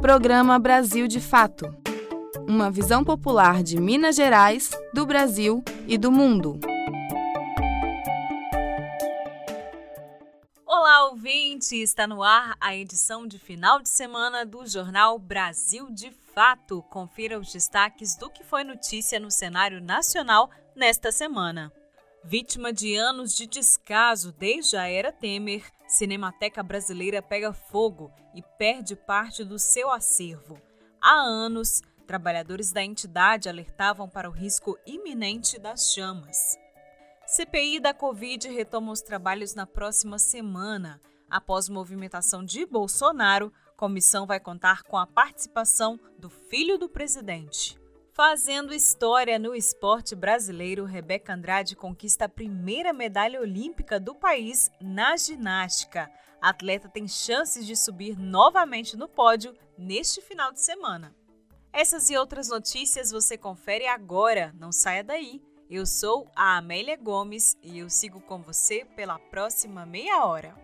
Programa Brasil de Fato uma visão popular de Minas Gerais, do Brasil e do mundo. Olá, ouvinte! Está no ar a edição de final de semana do jornal Brasil de Fato. Confira os destaques do que foi notícia no cenário nacional nesta semana. Vítima de anos de descaso desde a era Temer, Cinemateca Brasileira pega fogo e perde parte do seu acervo. Há anos, trabalhadores da entidade alertavam para o risco iminente das chamas. CPI da Covid retoma os trabalhos na próxima semana. Após movimentação de Bolsonaro, comissão vai contar com a participação do filho do presidente. Fazendo história no esporte brasileiro, Rebeca Andrade conquista a primeira medalha olímpica do país na ginástica. A atleta tem chances de subir novamente no pódio neste final de semana. Essas e outras notícias você confere agora, não saia daí. Eu sou a Amélia Gomes e eu sigo com você pela próxima meia hora.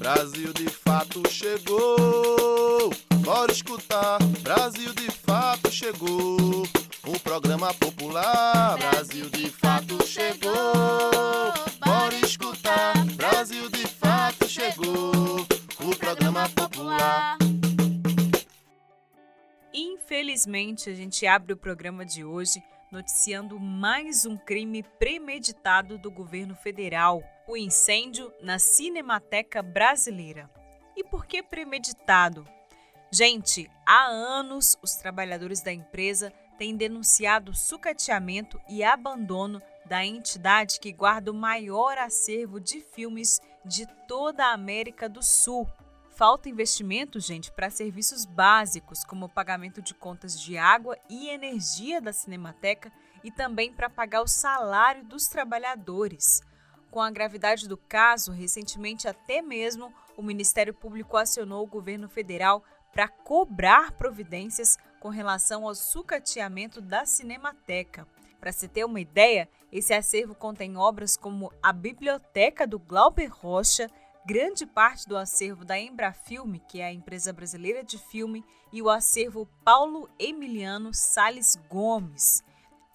Brasil de fato chegou. Bora escutar. Brasil de fato chegou. O programa popular. Brasil de fato chegou. Bora escutar. Brasil de fato chegou. O programa popular. Infelizmente, a gente abre o programa de hoje noticiando mais um crime premeditado do governo federal o incêndio na Cinemateca Brasileira. E por que premeditado? Gente, há anos os trabalhadores da empresa têm denunciado sucateamento e abandono da entidade que guarda o maior acervo de filmes de toda a América do Sul. Falta investimento, gente, para serviços básicos, como o pagamento de contas de água e energia da Cinemateca e também para pagar o salário dos trabalhadores. Com a gravidade do caso, recentemente até mesmo o Ministério Público acionou o governo federal para cobrar providências com relação ao sucateamento da Cinemateca. Para se ter uma ideia, esse acervo contém obras como a Biblioteca do Glauber Rocha, grande parte do acervo da Embrafilme, que é a empresa brasileira de filme, e o acervo Paulo Emiliano Sales Gomes.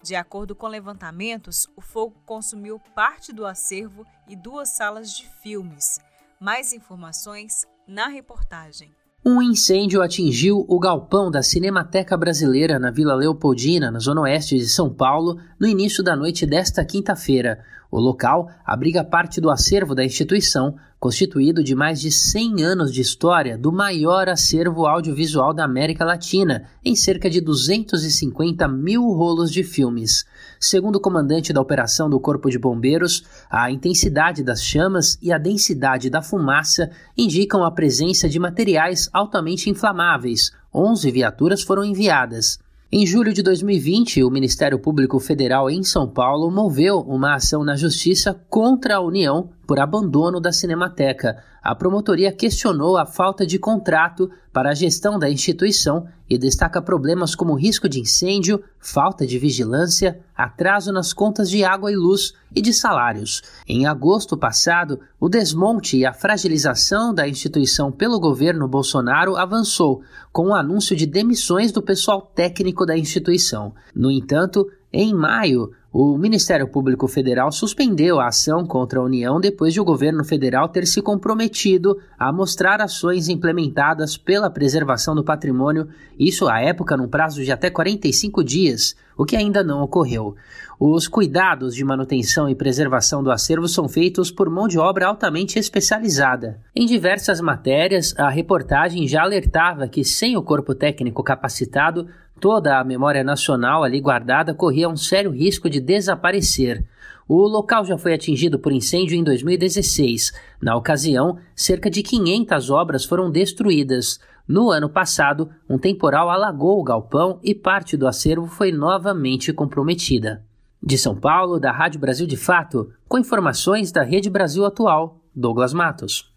De acordo com levantamentos, o fogo consumiu parte do acervo e duas salas de filmes. Mais informações na reportagem. Um incêndio atingiu o galpão da Cinemateca Brasileira na Vila Leopoldina, na zona oeste de São Paulo, no início da noite desta quinta-feira. O local abriga parte do acervo da instituição, constituído de mais de 100 anos de história do maior acervo audiovisual da América Latina, em cerca de 250 mil rolos de filmes. Segundo o comandante da operação do Corpo de Bombeiros, a intensidade das chamas e a densidade da fumaça indicam a presença de materiais altamente inflamáveis. 11 viaturas foram enviadas. Em julho de 2020, o Ministério Público Federal em São Paulo moveu uma ação na Justiça contra a União por abandono da Cinemateca. A promotoria questionou a falta de contrato para a gestão da instituição e destaca problemas como risco de incêndio, falta de vigilância, atraso nas contas de água e luz e de salários. Em agosto passado, o desmonte e a fragilização da instituição pelo governo Bolsonaro avançou, com o anúncio de demissões do pessoal técnico da instituição. No entanto, em maio, o Ministério Público Federal suspendeu a ação contra a União depois de o governo federal ter se comprometido a mostrar ações implementadas pela preservação do patrimônio, isso à época num prazo de até 45 dias, o que ainda não ocorreu. Os cuidados de manutenção e preservação do acervo são feitos por mão de obra altamente especializada. Em diversas matérias, a reportagem já alertava que, sem o corpo técnico capacitado, Toda a memória nacional ali guardada corria um sério risco de desaparecer. O local já foi atingido por incêndio em 2016. Na ocasião, cerca de 500 obras foram destruídas. No ano passado, um temporal alagou o galpão e parte do acervo foi novamente comprometida. De São Paulo, da Rádio Brasil de Fato, com informações da Rede Brasil Atual, Douglas Matos.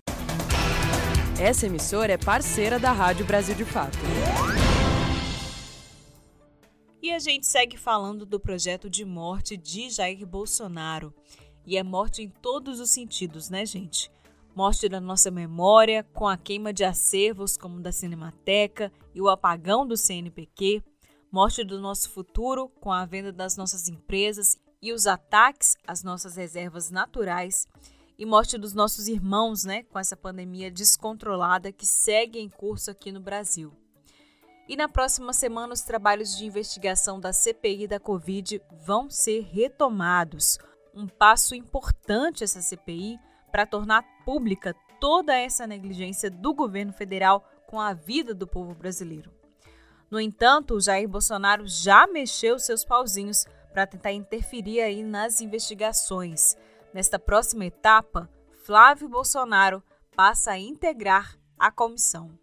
Essa emissora é parceira da Rádio Brasil de Fato. E a gente segue falando do projeto de morte de Jair Bolsonaro. E é morte em todos os sentidos, né, gente? morte da nossa memória com a queima de acervos como da Cinemateca e o apagão do CNPq, morte do nosso futuro com a venda das nossas empresas e os ataques às nossas reservas naturais e morte dos nossos irmãos, né, com essa pandemia descontrolada que segue em curso aqui no Brasil. E na próxima semana os trabalhos de investigação da CPI da Covid vão ser retomados. Um passo importante essa CPI para tornar pública toda essa negligência do governo federal com a vida do povo brasileiro. No entanto, Jair Bolsonaro já mexeu seus pauzinhos para tentar interferir aí nas investigações. Nesta próxima etapa, Flávio Bolsonaro passa a integrar a comissão.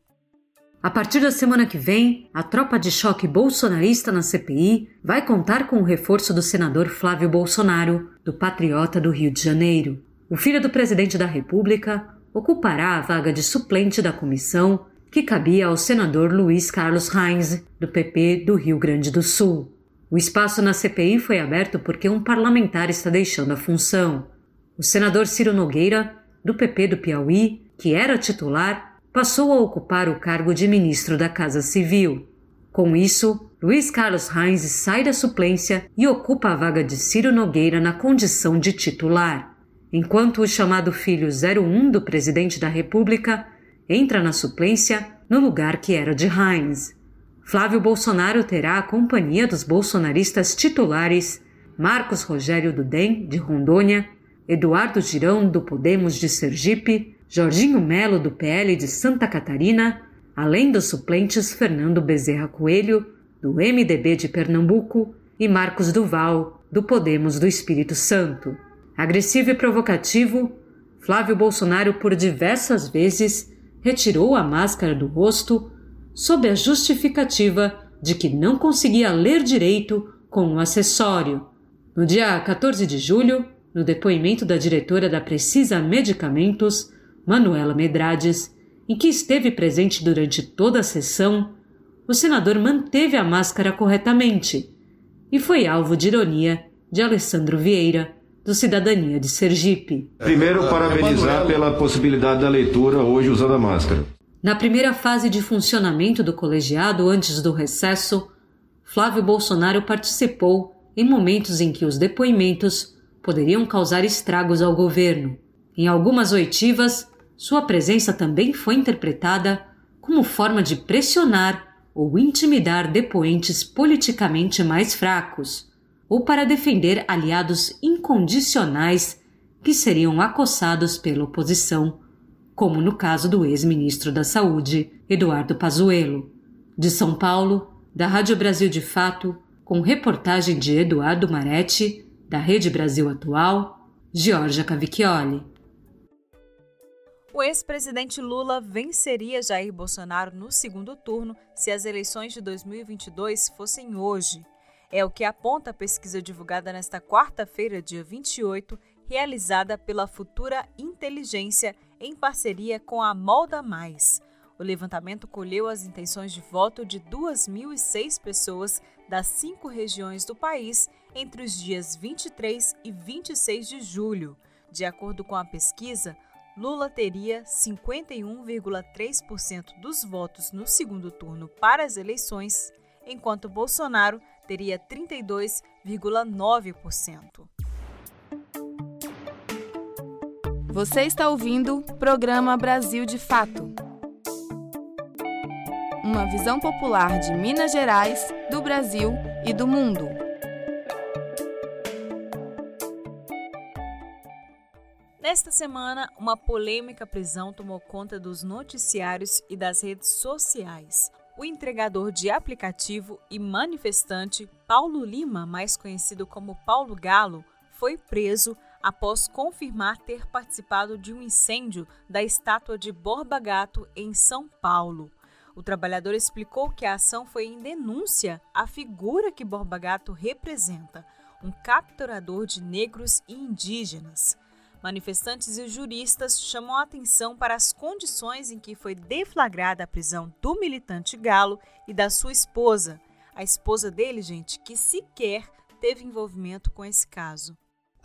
A partir da semana que vem, a tropa de choque bolsonarista na CPI vai contar com o reforço do senador Flávio Bolsonaro, do Patriota do Rio de Janeiro. O filho do presidente da República ocupará a vaga de suplente da comissão que cabia ao senador Luiz Carlos Reins, do PP do Rio Grande do Sul. O espaço na CPI foi aberto porque um parlamentar está deixando a função. O senador Ciro Nogueira, do PP do Piauí, que era titular, passou a ocupar o cargo de ministro da Casa Civil. Com isso, Luiz Carlos Reins sai da suplência e ocupa a vaga de Ciro Nogueira na condição de titular enquanto o chamado filho 01 do presidente da República entra na suplência no lugar que era de Heinz. Flávio Bolsonaro terá a companhia dos bolsonaristas titulares Marcos Rogério do DEM, de Rondônia, Eduardo Girão, do Podemos de Sergipe, Jorginho Melo, do PL de Santa Catarina, além dos suplentes Fernando Bezerra Coelho, do MDB de Pernambuco, e Marcos Duval, do Podemos do Espírito Santo. Agressivo e provocativo, Flávio Bolsonaro por diversas vezes retirou a máscara do rosto sob a justificativa de que não conseguia ler direito com o acessório. No dia 14 de julho, no depoimento da diretora da Precisa Medicamentos, Manuela Medrades, em que esteve presente durante toda a sessão, o senador manteve a máscara corretamente e foi alvo de ironia de Alessandro Vieira, do Cidadania de Sergipe. Primeiro, parabenizar pela possibilidade da leitura hoje usando a máscara. Na primeira fase de funcionamento do colegiado antes do recesso, Flávio Bolsonaro participou em momentos em que os depoimentos poderiam causar estragos ao governo. Em algumas oitivas, sua presença também foi interpretada como forma de pressionar ou intimidar depoentes politicamente mais fracos, ou para defender aliados incondicionais que seriam acossados pela oposição, como no caso do ex-ministro da Saúde, Eduardo Pazuello. De São Paulo, da Rádio Brasil de Fato, com reportagem de Eduardo Maretti, da Rede Brasil Atual, Giorgia Cavicchioli. O ex-presidente Lula venceria Jair Bolsonaro no segundo turno se as eleições de 2022 fossem hoje. É o que aponta a pesquisa divulgada nesta quarta-feira, dia 28, realizada pela Futura Inteligência em parceria com a Molda Mais. O levantamento colheu as intenções de voto de 2.006 pessoas das cinco regiões do país entre os dias 23 e 26 de julho. De acordo com a pesquisa, Lula teria 51,3% dos votos no segundo turno para as eleições, enquanto Bolsonaro teria 32,9%. Você está ouvindo o programa Brasil de Fato. Uma visão popular de Minas Gerais, do Brasil e do mundo. Semana, uma polêmica prisão tomou conta dos noticiários e das redes sociais o entregador de aplicativo e manifestante Paulo Lima, mais conhecido como Paulo Galo, foi preso após confirmar ter participado de um incêndio da estátua de Borba Gato em São Paulo. O trabalhador explicou que a ação foi em denúncia à figura que Borba Gato representa, um capturador de negros e indígenas. Manifestantes e juristas chamam a atenção para as condições em que foi deflagrada a prisão do militante Galo e da sua esposa. A esposa dele, gente, que sequer teve envolvimento com esse caso.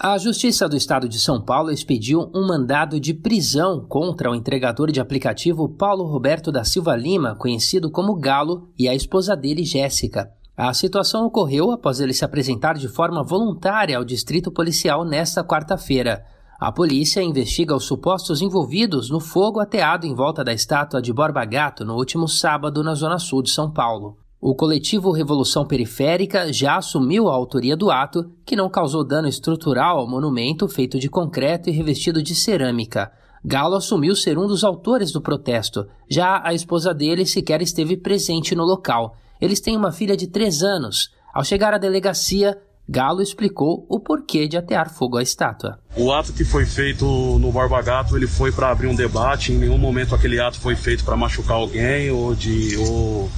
A Justiça do Estado de São Paulo expediu um mandado de prisão contra o entregador de aplicativo Paulo Roberto da Silva Lima, conhecido como Galo, e a esposa dele, Jéssica. A situação ocorreu após ele se apresentar de forma voluntária ao distrito policial nesta quarta-feira. A polícia investiga os supostos envolvidos no fogo ateado em volta da estátua de Borba Gato no último sábado na zona sul de São Paulo. O coletivo Revolução Periférica já assumiu a autoria do ato, que não causou dano estrutural ao monumento feito de concreto e revestido de cerâmica. Galo assumiu ser um dos autores do protesto. Já a esposa dele sequer esteve presente no local. Eles têm uma filha de três anos. Ao chegar à delegacia, Galo explicou o porquê de atear fogo à estátua. O ato que foi feito no Barba Gato, ele foi para abrir um debate. Em nenhum momento aquele ato foi feito para machucar alguém ou de ou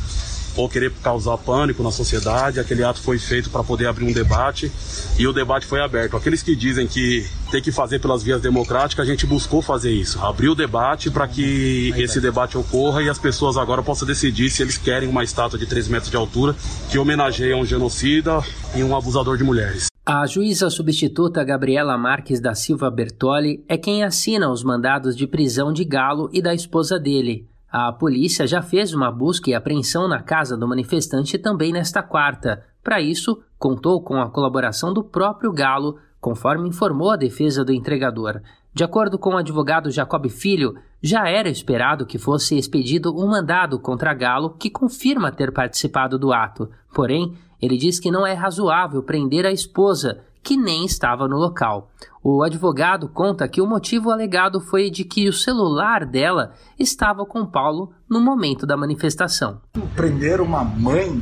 ou querer causar pânico na sociedade. Aquele ato foi feito para poder abrir um debate e o debate foi aberto. Aqueles que dizem que tem que fazer pelas vias democráticas, a gente buscou fazer isso, abrir o debate para que esse debate ocorra e as pessoas agora possam decidir se eles querem uma estátua de 3 metros de altura que homenageia um genocida e um abusador de mulheres. A juíza substituta Gabriela Marques da Silva Bertoli é quem assina os mandados de prisão de Galo e da esposa dele. A polícia já fez uma busca e apreensão na casa do manifestante também nesta quarta. Para isso, contou com a colaboração do próprio Galo, conforme informou a defesa do entregador. De acordo com o advogado Jacob Filho, já era esperado que fosse expedido um mandado contra Galo que confirma ter participado do ato. Porém, ele diz que não é razoável prender a esposa, que nem estava no local. O advogado conta que o motivo alegado foi de que o celular dela estava com Paulo no momento da manifestação. Prender uma mãe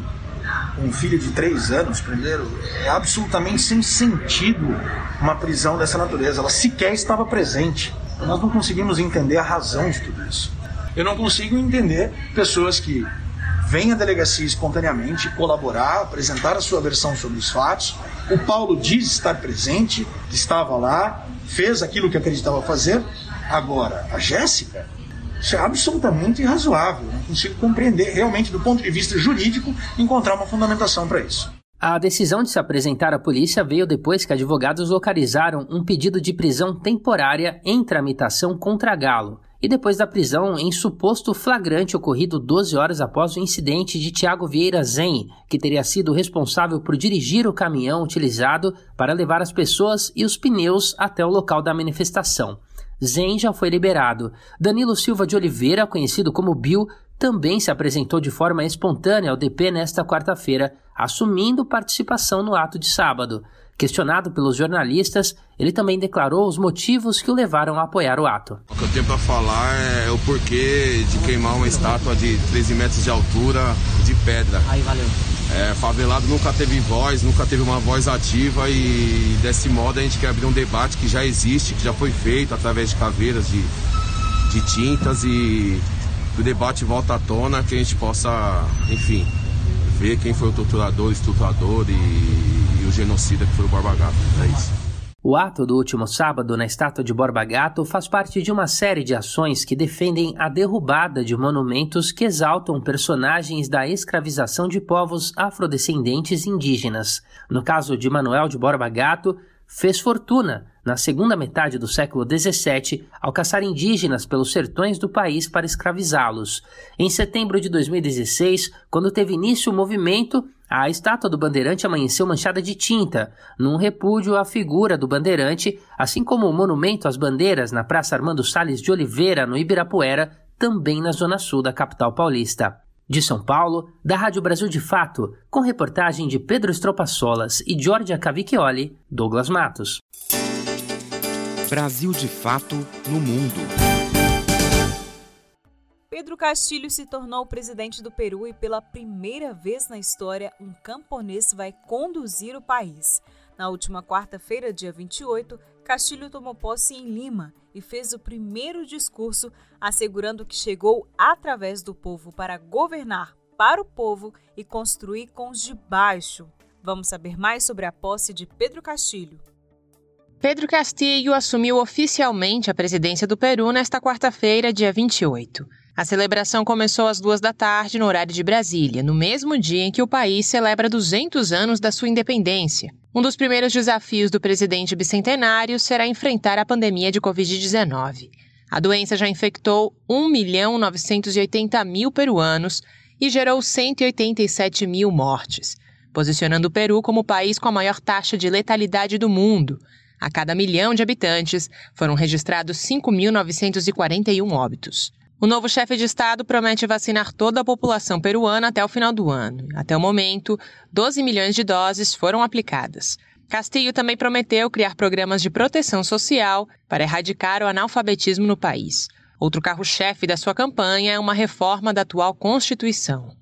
um filho de três anos, primeiro, é absolutamente sem sentido uma prisão dessa natureza. Ela sequer estava presente. Nós não conseguimos entender a razão de tudo isso. Eu não consigo entender pessoas que vêm à delegacia espontaneamente colaborar, apresentar a sua versão sobre os fatos. O Paulo diz estar presente, estava lá, fez aquilo que acreditava fazer. Agora, a Jéssica, isso é absolutamente irrazoável. Não consigo compreender realmente, do ponto de vista jurídico, encontrar uma fundamentação para isso. A decisão de se apresentar à polícia veio depois que advogados localizaram um pedido de prisão temporária em tramitação contra Galo e depois da prisão em suposto flagrante ocorrido 12 horas após o incidente de Tiago Vieira Zen, que teria sido responsável por dirigir o caminhão utilizado para levar as pessoas e os pneus até o local da manifestação. Zen já foi liberado. Danilo Silva de Oliveira, conhecido como Bill, também se apresentou de forma espontânea ao DP nesta quarta-feira, assumindo participação no ato de sábado. Questionado pelos jornalistas, ele também declarou os motivos que o levaram a apoiar o ato. O que eu tenho para falar é o porquê de queimar uma estátua de 13 metros de altura de pedra. Aí, valeu. É, favelado nunca teve voz, nunca teve uma voz ativa e desse modo a gente quer abrir um debate que já existe, que já foi feito através de caveiras de, de tintas e o debate volta à tona, que a gente possa, enfim, ver quem foi o torturador, o estruturador e genocida que foi o Borba Gato. É isso. O ato do último sábado na estátua de Borba Gato faz parte de uma série de ações que defendem a derrubada de monumentos que exaltam personagens da escravização de povos afrodescendentes indígenas. No caso de Manuel de Borba Gato, fez fortuna na segunda metade do século XVII ao caçar indígenas pelos sertões do país para escravizá-los. Em setembro de 2016, quando teve início o movimento, a estátua do bandeirante amanheceu manchada de tinta, num repúdio à figura do bandeirante, assim como o monumento às bandeiras na Praça Armando Salles de Oliveira, no Ibirapuera, também na zona sul da capital paulista. De São Paulo, da Rádio Brasil de Fato, com reportagem de Pedro Estropaçolas e Giorgia Cavicchioli, Douglas Matos. Brasil de Fato no Mundo. Pedro Castilho se tornou presidente do Peru e pela primeira vez na história um camponês vai conduzir o país. Na última quarta-feira, dia 28, Castilho tomou posse em Lima e fez o primeiro discurso assegurando que chegou através do povo para governar para o povo e construir com os de baixo. Vamos saber mais sobre a posse de Pedro Castilho. Pedro Castilho assumiu oficialmente a presidência do Peru nesta quarta-feira, dia 28. A celebração começou às duas da tarde no horário de Brasília, no mesmo dia em que o país celebra 200 anos da sua independência. Um dos primeiros desafios do presidente bicentenário será enfrentar a pandemia de Covid-19. A doença já infectou 1 milhão 980 mil peruanos e gerou 187 mil mortes, posicionando o Peru como o país com a maior taxa de letalidade do mundo. A cada milhão de habitantes, foram registrados 5.941 óbitos. O novo chefe de Estado promete vacinar toda a população peruana até o final do ano. Até o momento, 12 milhões de doses foram aplicadas. Castillo também prometeu criar programas de proteção social para erradicar o analfabetismo no país. Outro carro-chefe da sua campanha é uma reforma da atual Constituição.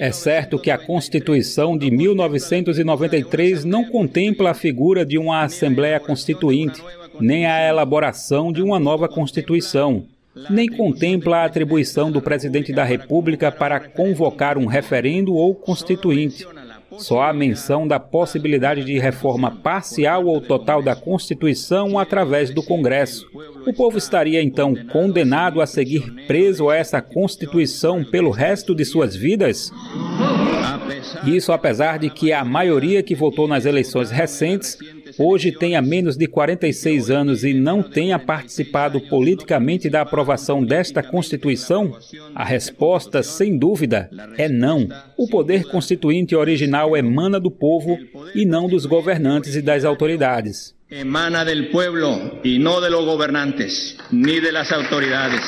É certo que a Constituição de 1993 não contempla a figura de uma Assembleia Constituinte, nem a elaboração de uma nova Constituição, nem contempla a atribuição do presidente da República para convocar um referendo ou constituinte. Só há menção da possibilidade de reforma parcial ou total da Constituição através do Congresso. O povo estaria então condenado a seguir preso a essa Constituição pelo resto de suas vidas? Isso apesar de que a maioria que votou nas eleições recentes hoje tenha menos de 46 anos e não tenha participado politicamente da aprovação desta Constituição? A resposta, sem dúvida, é não. O poder constituinte original emana do povo e não dos governantes e das autoridades. Emana del pueblo y no de los gobernantes ni de las autoridades.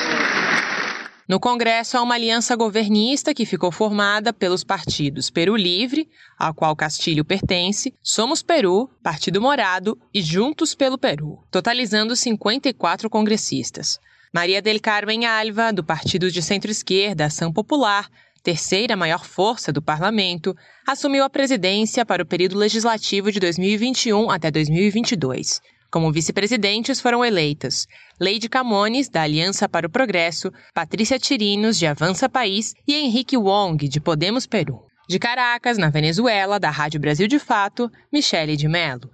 No Congresso há uma aliança governista que ficou formada pelos partidos Peru Livre, ao qual Castilho pertence, Somos Peru, Partido Morado e Juntos pelo Peru, totalizando 54 congressistas. Maria del Carmen Alva, do Partido de Centro-Esquerda Ação Popular, terceira maior força do parlamento, assumiu a presidência para o período legislativo de 2021 até 2022. Como vice-presidentes foram eleitas Leide Camones, da Aliança para o Progresso, Patrícia Tirinos, de Avança País, e Henrique Wong, de Podemos Peru. De Caracas, na Venezuela, da Rádio Brasil de Fato, Michele de Mello.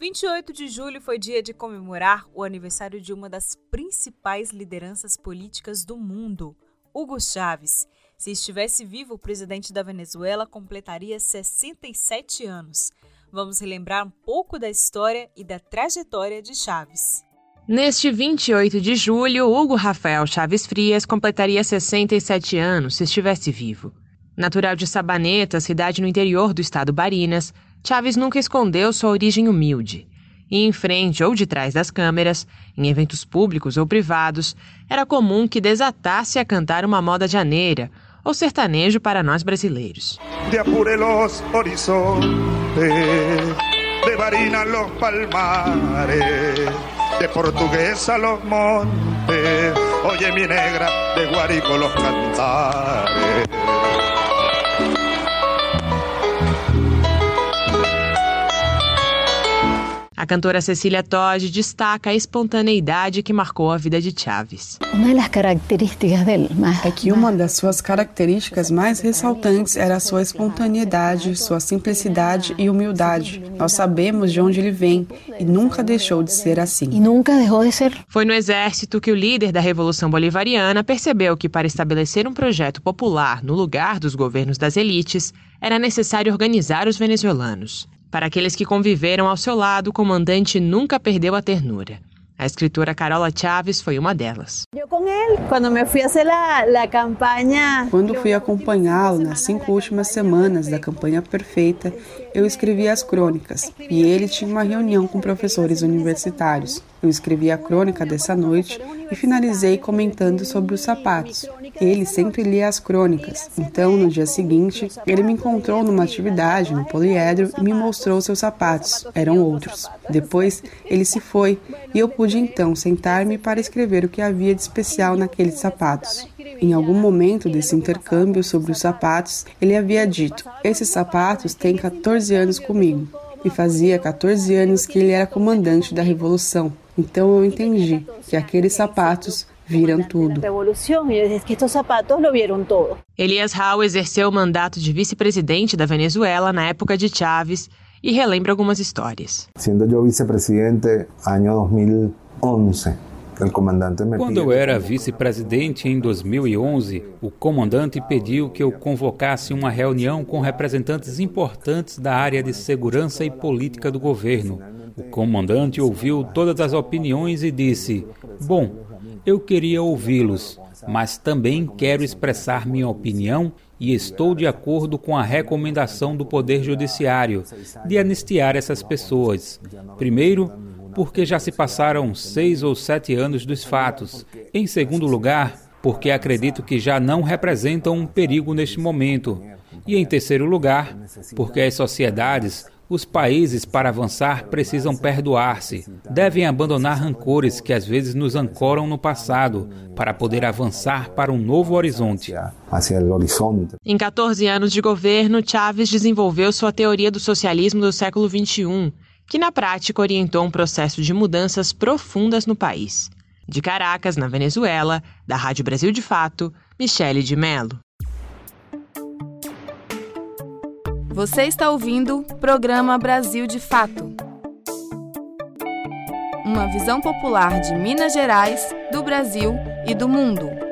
28 de julho foi dia de comemorar o aniversário de uma das principais lideranças políticas do mundo, Hugo Chávez. Se estivesse vivo, o presidente da Venezuela completaria 67 anos vamos relembrar um pouco da história e da trajetória de Chaves. Neste 28 de julho, Hugo Rafael Chaves Frias completaria 67 anos se estivesse vivo. Natural de Sabaneta, cidade no interior do estado Barinas, Chaves nunca escondeu sua origem humilde. E em frente ou de trás das câmeras, em eventos públicos ou privados, era comum que desatasse a cantar uma moda janeira ou sertanejo para nós brasileiros. De apure los horizontes, de Barina los palmares, de Portuguesa los montes, oye mi negra, de Guarico los cantares. A cantora Cecília Todd destaca a espontaneidade que marcou a vida de Chaves. É que uma das suas características mais ressaltantes era a sua espontaneidade, sua simplicidade e humildade. Nós sabemos de onde ele vem e nunca deixou de ser assim. E nunca deixou de ser. Foi no exército que o líder da Revolução Bolivariana percebeu que para estabelecer um projeto popular no lugar dos governos das elites, era necessário organizar os venezuelanos. Para aqueles que conviveram ao seu lado, o comandante nunca perdeu a ternura. A escritora Carola Chaves foi uma delas. Quando fui acompanhá-lo nas cinco últimas semanas da campanha perfeita, eu escrevi as crônicas e ele tinha uma reunião com professores universitários. Eu escrevi a crônica dessa noite e finalizei comentando sobre os sapatos. Ele sempre lia as crônicas, então no dia seguinte ele me encontrou numa atividade no poliedro e me mostrou seus sapatos. Eram outros. Depois ele se foi e eu pude então sentar-me para escrever o que havia de especial naqueles sapatos. Em algum momento desse intercâmbio sobre os sapatos, ele havia dito: Esses sapatos têm 14 anos comigo. E fazia 14 anos que ele era comandante da Revolução. Então eu entendi que aqueles sapatos viram tudo. Elias Raul exerceu o mandato de vice-presidente da Venezuela na época de Chávez e relembra algumas histórias. Sendo eu vice-presidente ano 2011, Quando eu era vice-presidente em 2011, o comandante pediu que eu convocasse uma reunião com representantes importantes da área de segurança e política do governo. O comandante ouviu todas as opiniões e disse: Bom, eu queria ouvi-los, mas também quero expressar minha opinião e estou de acordo com a recomendação do Poder Judiciário de anistiar essas pessoas. Primeiro, porque já se passaram seis ou sete anos dos fatos. Em segundo lugar, porque acredito que já não representam um perigo neste momento. E em terceiro lugar, porque as sociedades, os países para avançar precisam perdoar-se, devem abandonar rancores que às vezes nos ancoram no passado, para poder avançar para um novo horizonte. Em 14 anos de governo, Chávez desenvolveu sua teoria do socialismo do século XXI que na prática orientou um processo de mudanças profundas no país. De Caracas, na Venezuela, da Rádio Brasil de Fato, Michele de Mello. Você está ouvindo o programa Brasil de Fato. Uma visão popular de Minas Gerais, do Brasil e do mundo.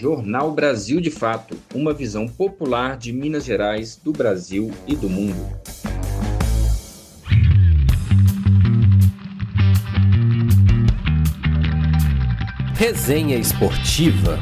Jornal Brasil de Fato, uma visão popular de Minas Gerais, do Brasil e do mundo. Resenha Esportiva.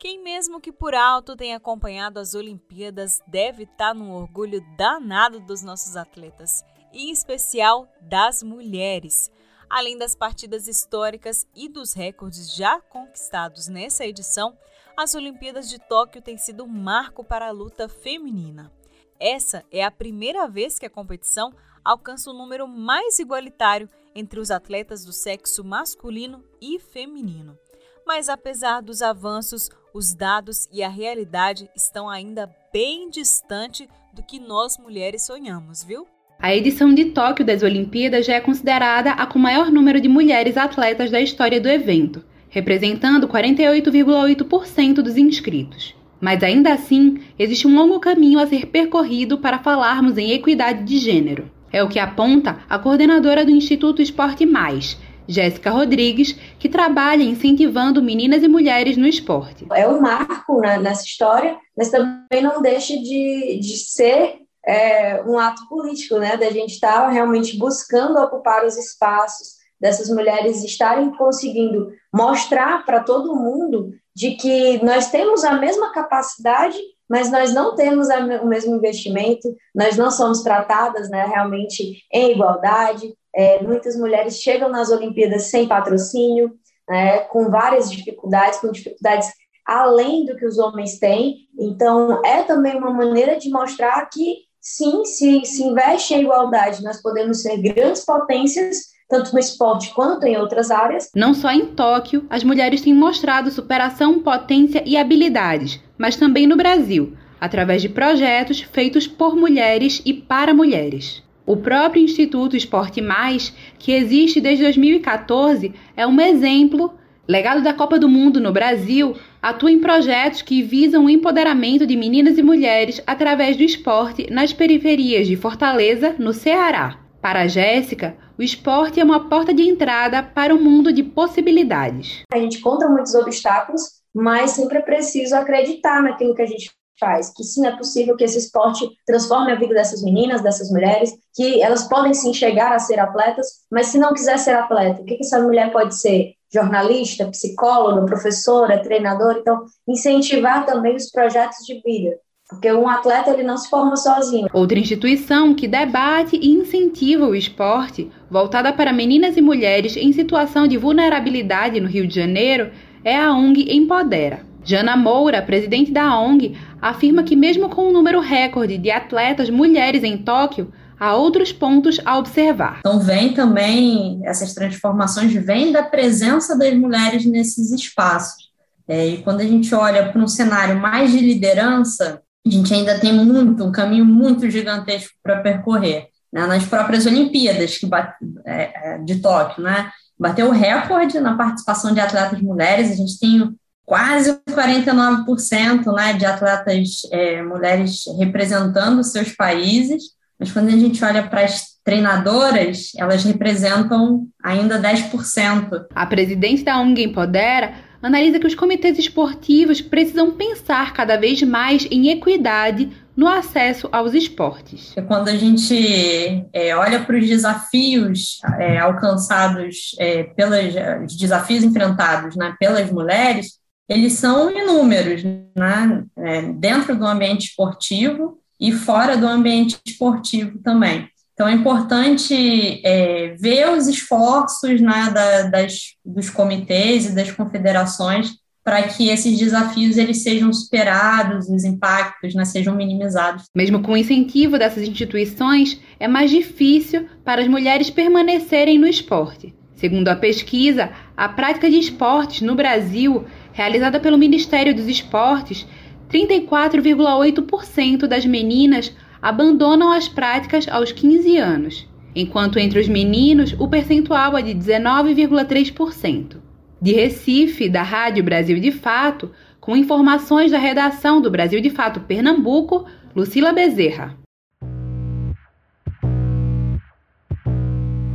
Quem mesmo que por alto tem acompanhado as Olimpíadas deve estar num orgulho danado dos nossos atletas, em especial das mulheres Além das partidas históricas e dos recordes já conquistados nessa edição, as Olimpíadas de Tóquio têm sido um marco para a luta feminina. Essa é a primeira vez que a competição alcança um número mais igualitário entre os atletas do sexo masculino e feminino. Mas apesar dos avanços, os dados e a realidade estão ainda bem distante do que nós mulheres sonhamos, viu? A edição de Tóquio das Olimpíadas já é considerada a com maior número de mulheres atletas da história do evento, representando 48,8% dos inscritos. Mas ainda assim, existe um longo caminho a ser percorrido para falarmos em equidade de gênero. É o que aponta a coordenadora do Instituto Esporte Mais, Jéssica Rodrigues, que trabalha incentivando meninas e mulheres no esporte. É um marco né, nessa história, mas também não deixa de, de ser é, um ato político, né, da gente estar tá realmente buscando ocupar os espaços, dessas mulheres estarem conseguindo mostrar para todo mundo de que nós temos a mesma capacidade, mas nós não temos o mesmo investimento, nós não somos tratadas né, realmente em igualdade. É, muitas mulheres chegam nas Olimpíadas sem patrocínio, né, com várias dificuldades, com dificuldades além do que os homens têm. Então, é também uma maneira de mostrar que sim, se, se investe em igualdade, nós podemos ser grandes potências, tanto no esporte quanto em outras áreas. Não só em Tóquio, as mulheres têm mostrado superação, potência e habilidades, mas também no Brasil, através de projetos feitos por mulheres e para mulheres. O próprio Instituto Esporte Mais, que existe desde 2014, é um exemplo Legado da Copa do Mundo no Brasil atua em projetos que visam o empoderamento de meninas e mulheres através do esporte nas periferias de Fortaleza, no Ceará. Para Jéssica, o esporte é uma porta de entrada para um mundo de possibilidades. A gente encontra muitos obstáculos, mas sempre é preciso acreditar naquilo que a gente faz, que sim é possível que esse esporte transforme a vida dessas meninas, dessas mulheres, que elas podem sim chegar a ser atletas, mas se não quiser ser atleta, o que essa mulher pode ser? Jornalista, psicóloga, professora, treinadora, então incentivar também os projetos de vida, porque um atleta ele não se forma sozinho. Outra instituição que debate e incentiva o esporte, voltada para meninas e mulheres em situação de vulnerabilidade no Rio de Janeiro, é a ONG Empodera. Jana Moura, presidente da ONG, afirma que mesmo com um número recorde de atletas mulheres em Tóquio, há outros pontos a observar. Então, vem também, essas transformações vêm da presença das mulheres nesses espaços. É, e quando a gente olha para um cenário mais de liderança, a gente ainda tem muito, um caminho muito gigantesco para percorrer. Né? Nas próprias Olimpíadas que bate, é, é, de Tóquio, né? bateu o recorde na participação de atletas mulheres, a gente tem quase 49% né, de atletas é, mulheres representando seus países, mas quando a gente olha para as treinadoras, elas representam ainda 10%. A presidente da ONG Empodera analisa que os comitês esportivos precisam pensar cada vez mais em equidade no acesso aos esportes. Quando a gente é, olha para os desafios é, alcançados é, pelos desafios enfrentados né, pelas mulheres, eles são inúmeros, né, é, dentro do ambiente esportivo e fora do ambiente esportivo também. Então é importante é, ver os esforços né, da, das, dos comitês e das confederações para que esses desafios eles sejam superados, os impactos né, sejam minimizados. Mesmo com o incentivo dessas instituições, é mais difícil para as mulheres permanecerem no esporte. Segundo a pesquisa, a prática de esportes no Brasil, realizada pelo Ministério dos Esportes, 34,8% das meninas abandonam as práticas aos 15 anos, enquanto entre os meninos o percentual é de 19,3%. De Recife, da Rádio Brasil de Fato, com informações da redação do Brasil de Fato Pernambuco, Lucila Bezerra.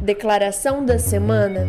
Declaração da semana.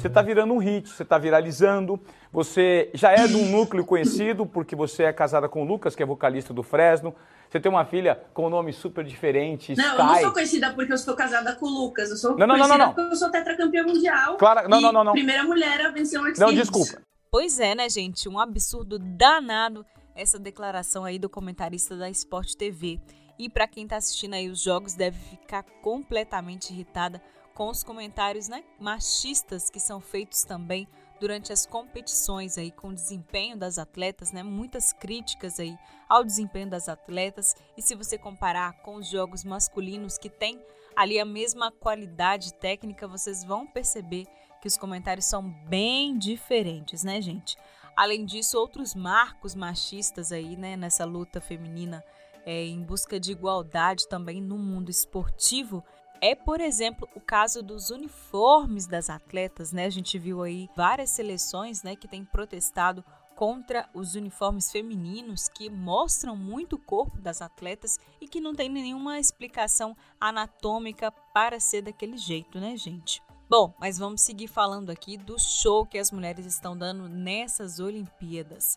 Você está virando um hit, você está viralizando, você já é de um núcleo conhecido porque você é casada com o Lucas, que é vocalista do Fresno. Você tem uma filha com um nome super diferente, Não, Sky. eu não sou conhecida porque eu estou casada com o Lucas. Eu sou Não, não, não, conhecida não, não. porque eu sou tetracampeã mundial. Claro, não, e não, não, não. primeira mulher a vencer um X Não, desculpa. Pois é, né, gente? Um absurdo danado essa declaração aí do comentarista da Sport TV. E para quem tá assistindo aí os jogos deve ficar completamente irritada com os comentários, né, machistas que são feitos também durante as competições aí com o desempenho das atletas, né? Muitas críticas aí ao desempenho das atletas. E se você comparar com os jogos masculinos que tem ali a mesma qualidade técnica, vocês vão perceber que os comentários são bem diferentes, né, gente? Além disso, outros marcos machistas aí, né, nessa luta feminina é, em busca de igualdade também no mundo esportivo é, por exemplo, o caso dos uniformes das atletas, né? A gente viu aí várias seleções, né, que têm protestado contra os uniformes femininos que mostram muito o corpo das atletas e que não tem nenhuma explicação anatômica para ser daquele jeito, né, gente? Bom, mas vamos seguir falando aqui do show que as mulheres estão dando nessas Olimpíadas.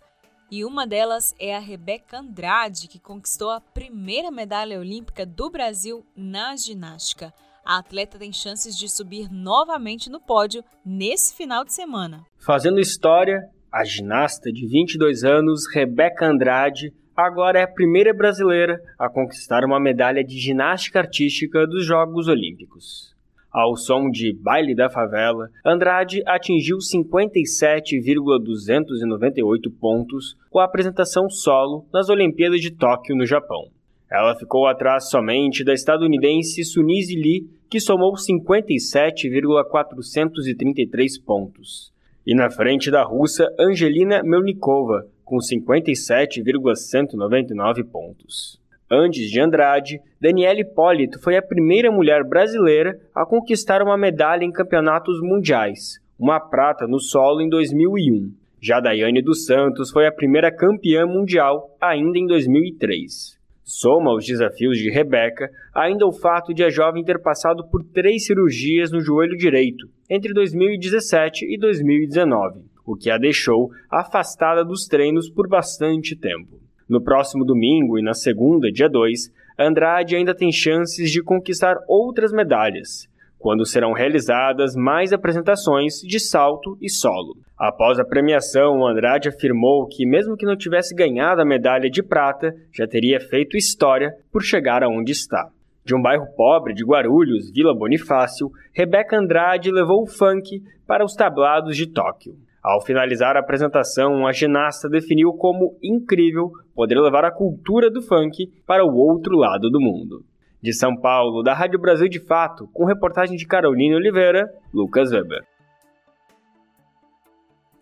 E uma delas é a Rebeca Andrade, que conquistou a primeira medalha olímpica do Brasil na ginástica. A atleta tem chances de subir novamente no pódio nesse final de semana. Fazendo história, a ginasta de 22 anos, Rebeca Andrade, agora é a primeira brasileira a conquistar uma medalha de ginástica artística dos Jogos Olímpicos. Ao som de Baile da Favela, Andrade atingiu 57,298 pontos com a apresentação solo nas Olimpíadas de Tóquio, no Japão. Ela ficou atrás somente da estadunidense Sunise Lee, que somou 57,433 pontos. E na frente da russa Angelina Melnikova, com 57,199 pontos. Antes de Andrade, Daniela Hipólito foi a primeira mulher brasileira a conquistar uma medalha em campeonatos mundiais, uma prata no solo em 2001. Já Daiane dos Santos foi a primeira campeã mundial ainda em 2003. Soma aos desafios de Rebeca ainda o fato de a jovem ter passado por três cirurgias no joelho direito entre 2017 e 2019, o que a deixou afastada dos treinos por bastante tempo. No próximo domingo e na segunda, dia 2, Andrade ainda tem chances de conquistar outras medalhas, quando serão realizadas mais apresentações de salto e solo. Após a premiação, Andrade afirmou que, mesmo que não tivesse ganhado a medalha de prata, já teria feito história por chegar aonde está. De um bairro pobre de Guarulhos, Vila Bonifácio, Rebeca Andrade levou o funk para os tablados de Tóquio. Ao finalizar a apresentação, a ginasta definiu como incrível poder levar a cultura do funk para o outro lado do mundo. De São Paulo, da Rádio Brasil de Fato, com reportagem de Caroline Oliveira, Lucas Weber.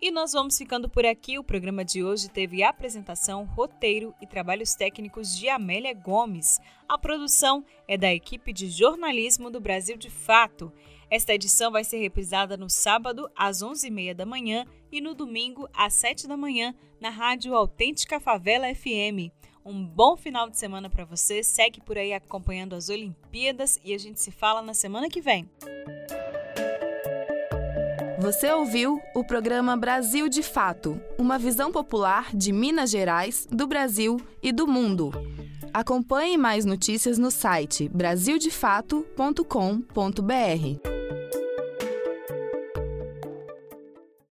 E nós vamos ficando por aqui. O programa de hoje teve apresentação, roteiro e trabalhos técnicos de Amélia Gomes. A produção é da equipe de jornalismo do Brasil de Fato. Esta edição vai ser reprisada no sábado às 11h30 da manhã e no domingo às 7 da manhã na Rádio Autêntica Favela FM. Um bom final de semana para você. Segue por aí acompanhando as Olimpíadas e a gente se fala na semana que vem. Você ouviu o programa Brasil de Fato, uma visão popular de Minas Gerais, do Brasil e do mundo. Acompanhe mais notícias no site brasildefato.com.br.